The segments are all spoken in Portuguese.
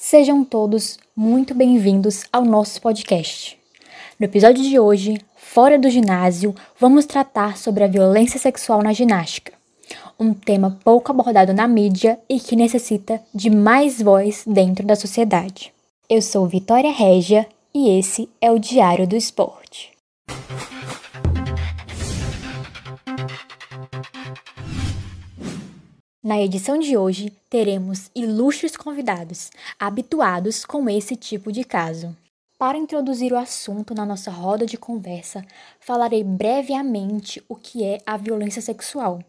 Sejam todos muito bem-vindos ao nosso podcast. No episódio de hoje, fora do ginásio, vamos tratar sobre a violência sexual na ginástica, um tema pouco abordado na mídia e que necessita de mais voz dentro da sociedade. Eu sou Vitória Régia e esse é o Diário do Esporte. Na edição de hoje, teremos ilustres convidados, habituados com esse tipo de caso. Para introduzir o assunto na nossa roda de conversa, falarei brevemente o que é a violência sexual,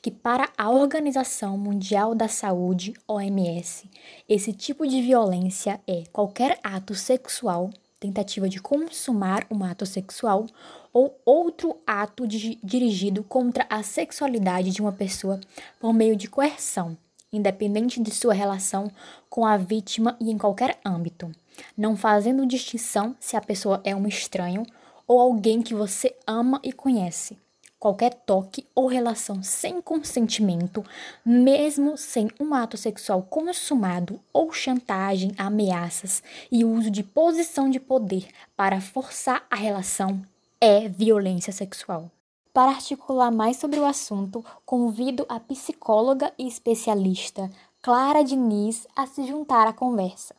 que para a Organização Mundial da Saúde, OMS, esse tipo de violência é qualquer ato sexual, tentativa de consumar um ato sexual ou outro ato de, dirigido contra a sexualidade de uma pessoa por meio de coerção, independente de sua relação com a vítima e em qualquer âmbito, não fazendo distinção se a pessoa é um estranho ou alguém que você ama e conhece. Qualquer toque ou relação sem consentimento, mesmo sem um ato sexual consumado ou chantagem, ameaças e uso de posição de poder para forçar a relação é violência sexual. Para articular mais sobre o assunto, convido a psicóloga e especialista Clara Diniz a se juntar à conversa.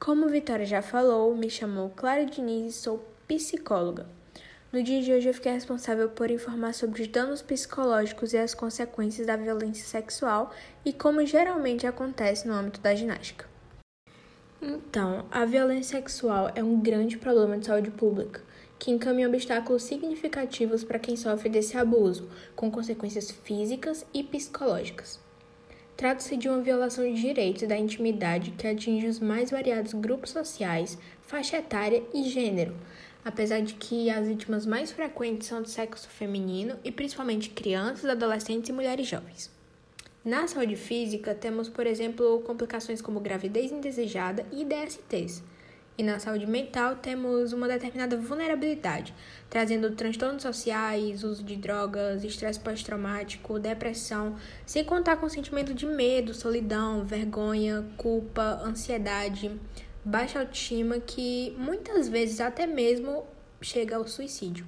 Como Vitória já falou, me chamou Clara Diniz e sou psicóloga. No dia de hoje, eu fiquei responsável por informar sobre os danos psicológicos e as consequências da violência sexual e como geralmente acontece no âmbito da ginástica. Então, a violência sexual é um grande problema de saúde pública que encaminha obstáculos significativos para quem sofre desse abuso, com consequências físicas e psicológicas. Trata-se de uma violação de direitos da intimidade que atinge os mais variados grupos sociais, faixa etária e gênero, apesar de que as vítimas mais frequentes são do sexo feminino e principalmente crianças, adolescentes e mulheres jovens. Na saúde física, temos, por exemplo, complicações como gravidez indesejada e DSTs, e na saúde mental temos uma determinada vulnerabilidade, trazendo transtornos sociais, uso de drogas, estresse pós-traumático, depressão, sem contar com sentimento de medo, solidão, vergonha, culpa, ansiedade, baixa autoestima, que muitas vezes até mesmo chega ao suicídio.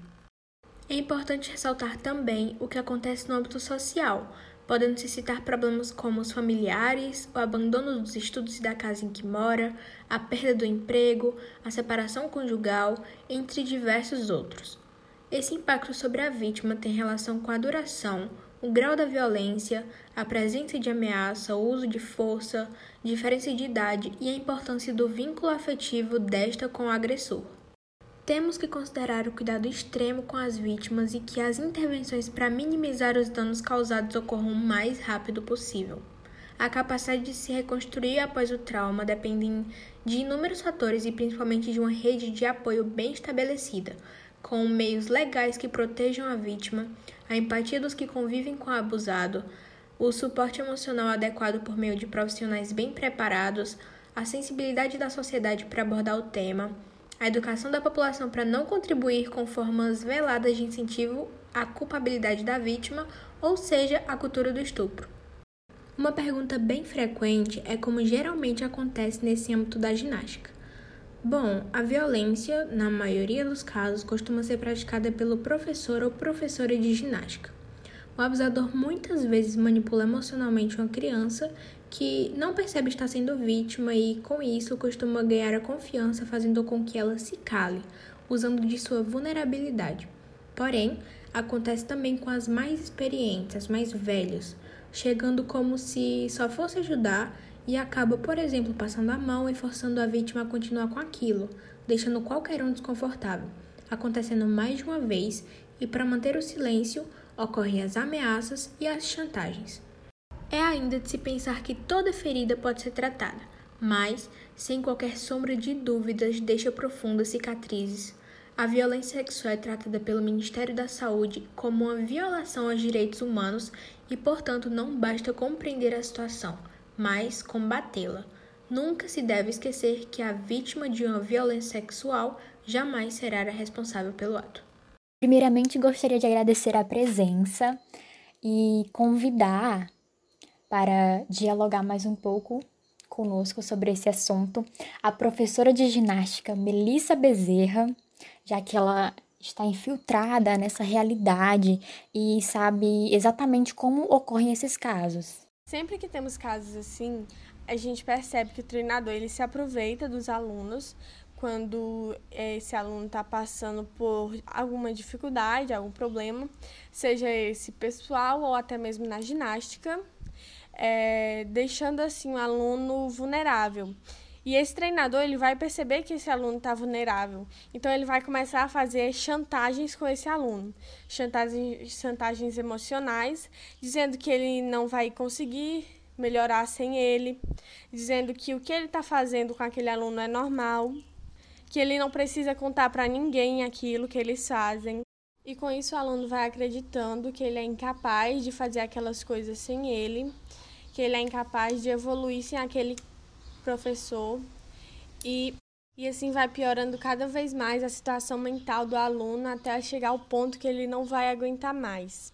É importante ressaltar também o que acontece no âmbito social, podendo se citar problemas como os familiares, o abandono dos estudos e da casa em que mora, a perda do emprego, a separação conjugal, entre diversos outros. Esse impacto sobre a vítima tem relação com a duração, o grau da violência, a presença de ameaça, o uso de força, diferença de idade e a importância do vínculo afetivo desta com o agressor. Temos que considerar o cuidado extremo com as vítimas e que as intervenções para minimizar os danos causados ocorram o mais rápido possível. A capacidade de se reconstruir após o trauma depende de inúmeros fatores e principalmente de uma rede de apoio bem estabelecida, com meios legais que protejam a vítima, a empatia dos que convivem com o abusado, o suporte emocional adequado por meio de profissionais bem preparados, a sensibilidade da sociedade para abordar o tema a educação da população para não contribuir com formas veladas de incentivo à culpabilidade da vítima, ou seja, a cultura do estupro. Uma pergunta bem frequente é como geralmente acontece nesse âmbito da ginástica. Bom, a violência, na maioria dos casos, costuma ser praticada pelo professor ou professora de ginástica. O abusador muitas vezes manipula emocionalmente uma criança que não percebe estar sendo vítima e, com isso, costuma ganhar a confiança, fazendo com que ela se cale, usando de sua vulnerabilidade. Porém, acontece também com as mais experientes, as mais velhas, chegando como se só fosse ajudar e acaba, por exemplo, passando a mão e forçando a vítima a continuar com aquilo, deixando qualquer um desconfortável, acontecendo mais de uma vez e, para manter o silêncio, ocorrem as ameaças e as chantagens. É ainda de se pensar que toda ferida pode ser tratada, mas, sem qualquer sombra de dúvidas, deixa profundas cicatrizes. A violência sexual é tratada pelo Ministério da Saúde como uma violação aos direitos humanos e, portanto, não basta compreender a situação, mas combatê-la. Nunca se deve esquecer que a vítima de uma violência sexual jamais será a responsável pelo ato. Primeiramente, gostaria de agradecer a presença e convidar para dialogar mais um pouco conosco sobre esse assunto a professora de ginástica Melissa Bezerra, já que ela está infiltrada nessa realidade e sabe exatamente como ocorrem esses casos. Sempre que temos casos assim, a gente percebe que o treinador ele se aproveita dos alunos quando esse aluno está passando por alguma dificuldade, algum problema, seja esse pessoal ou até mesmo na ginástica, é, deixando assim o aluno vulnerável. E esse treinador ele vai perceber que esse aluno está vulnerável, então ele vai começar a fazer chantagens com esse aluno, chantagens, chantagens emocionais, dizendo que ele não vai conseguir melhorar sem ele, dizendo que o que ele está fazendo com aquele aluno é normal, que ele não precisa contar para ninguém aquilo que eles fazem. E com isso o aluno vai acreditando que ele é incapaz de fazer aquelas coisas sem ele, que ele é incapaz de evoluir sem aquele professor. E, e assim vai piorando cada vez mais a situação mental do aluno até chegar ao ponto que ele não vai aguentar mais.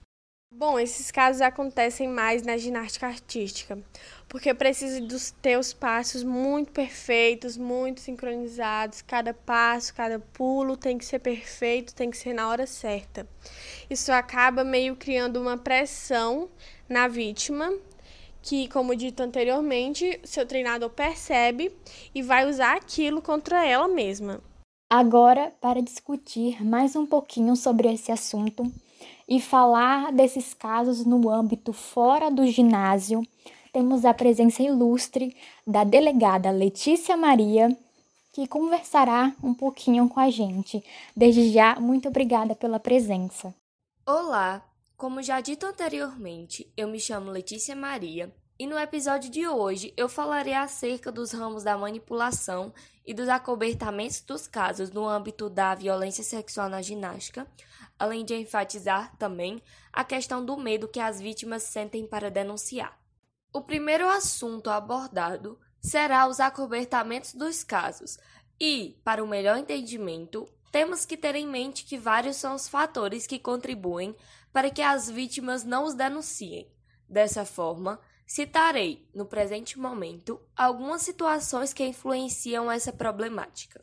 Bom, esses casos acontecem mais na ginástica artística, porque precisa dos teus passos muito perfeitos, muito sincronizados, cada passo, cada pulo tem que ser perfeito, tem que ser na hora certa. Isso acaba meio criando uma pressão na vítima, que, como dito anteriormente, seu treinador percebe e vai usar aquilo contra ela mesma. Agora, para discutir mais um pouquinho sobre esse assunto, e falar desses casos no âmbito fora do ginásio, temos a presença ilustre da delegada Letícia Maria, que conversará um pouquinho com a gente. Desde já, muito obrigada pela presença. Olá, como já dito anteriormente, eu me chamo Letícia Maria e no episódio de hoje eu falarei acerca dos ramos da manipulação e dos acobertamentos dos casos no âmbito da violência sexual na ginástica, além de enfatizar também a questão do medo que as vítimas sentem para denunciar. O primeiro assunto abordado será os acobertamentos dos casos, e, para o melhor entendimento, temos que ter em mente que vários são os fatores que contribuem para que as vítimas não os denunciem. Dessa forma, citarei, no presente momento, algumas situações que influenciam essa problemática.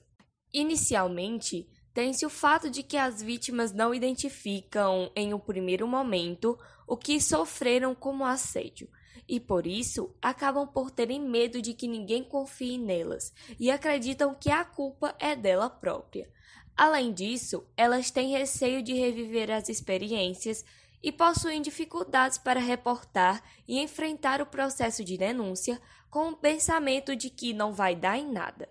Inicialmente, tem-se o fato de que as vítimas não identificam, em um primeiro momento, o que sofreram como assédio, e por isso acabam por terem medo de que ninguém confie nelas e acreditam que a culpa é dela própria. Além disso, elas têm receio de reviver as experiências e possuem dificuldades para reportar e enfrentar o processo de denúncia com o pensamento de que não vai dar em nada.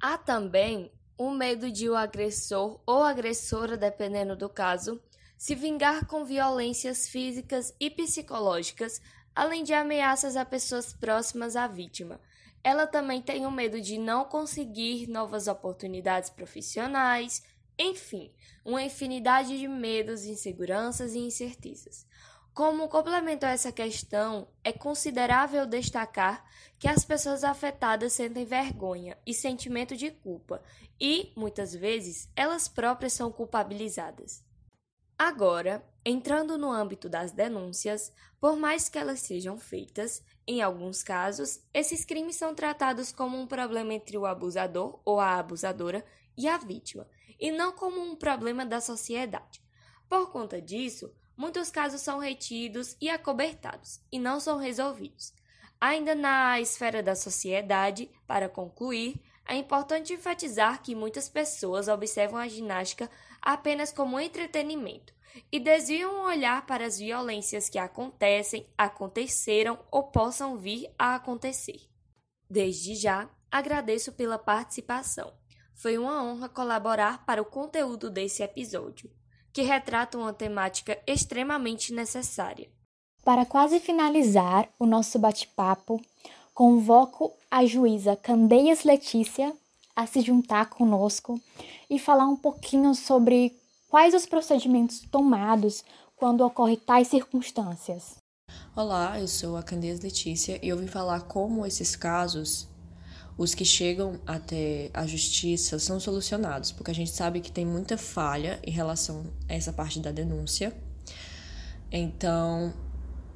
Há também o medo de o agressor ou agressora, dependendo do caso, se vingar com violências físicas e psicológicas, além de ameaças a pessoas próximas à vítima. Ela também tem o medo de não conseguir novas oportunidades profissionais, enfim, uma infinidade de medos, inseguranças e incertezas. Como complemento a essa questão, é considerável destacar que as pessoas afetadas sentem vergonha e sentimento de culpa, e, muitas vezes, elas próprias são culpabilizadas. Agora, entrando no âmbito das denúncias, por mais que elas sejam feitas, em alguns casos, esses crimes são tratados como um problema entre o abusador ou a abusadora e a vítima, e não como um problema da sociedade. Por conta disso, muitos casos são retidos e acobertados e não são resolvidos. Ainda na esfera da sociedade, para concluir, é importante enfatizar que muitas pessoas observam a ginástica apenas como entretenimento e desviam o olhar para as violências que acontecem, aconteceram ou possam vir a acontecer. Desde já, agradeço pela participação. Foi uma honra colaborar para o conteúdo desse episódio que retrata uma temática extremamente necessária. Para quase finalizar o nosso bate-papo, convoco a juíza Candeias Letícia a se juntar conosco e falar um pouquinho sobre quais os procedimentos tomados quando ocorrem tais circunstâncias. Olá, eu sou a Candeias Letícia e eu vim falar como esses casos os que chegam até a justiça são solucionados, porque a gente sabe que tem muita falha em relação a essa parte da denúncia. Então,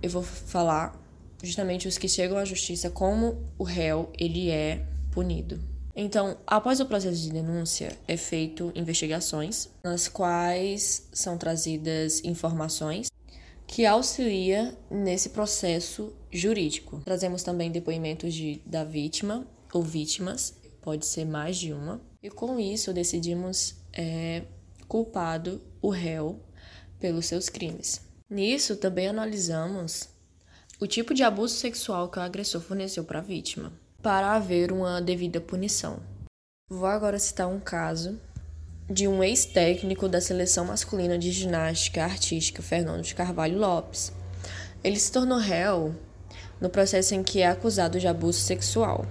eu vou falar justamente os que chegam à justiça como o réu, ele é punido. Então, após o processo de denúncia, é feito investigações, nas quais são trazidas informações que auxilia nesse processo jurídico. Trazemos também depoimentos de, da vítima ou vítimas, pode ser mais de uma, e com isso decidimos é, culpado o réu pelos seus crimes. Nisso também analisamos o tipo de abuso sexual que o agressor forneceu para a vítima, para haver uma devida punição. Vou agora citar um caso de um ex-técnico da seleção masculina de ginástica artística, Fernando de Carvalho Lopes. Ele se tornou réu no processo em que é acusado de abuso sexual.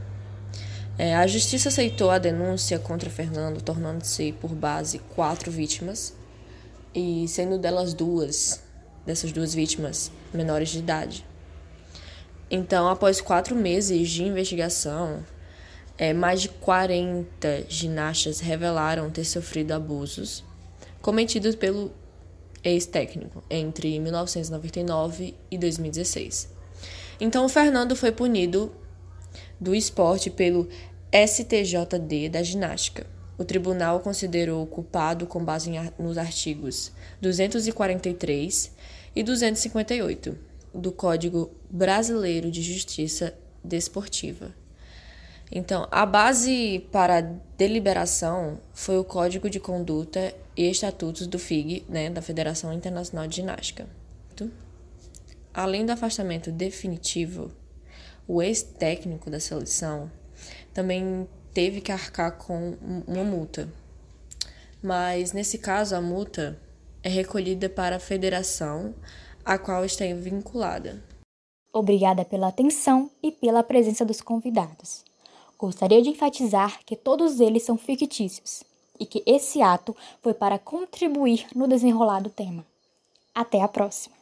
É, a justiça aceitou a denúncia contra Fernando, tornando-se por base quatro vítimas, e sendo delas duas, dessas duas vítimas, menores de idade. Então, após quatro meses de investigação, é, mais de 40 ginastas revelaram ter sofrido abusos cometidos pelo ex-técnico entre 1999 e 2016. Então, o Fernando foi punido do esporte pelo STJD da ginástica. O tribunal considerou culpado com base nos artigos 243 e 258 do Código Brasileiro de Justiça Desportiva. Então, a base para a deliberação foi o Código de Conduta e Estatutos do FIG, né, da Federação Internacional de Ginástica. Além do afastamento definitivo, o ex-técnico da seleção também teve que arcar com uma multa. Mas nesse caso, a multa é recolhida para a federação a qual está vinculada. Obrigada pela atenção e pela presença dos convidados. Gostaria de enfatizar que todos eles são fictícios e que esse ato foi para contribuir no desenrolar do tema. Até a próxima!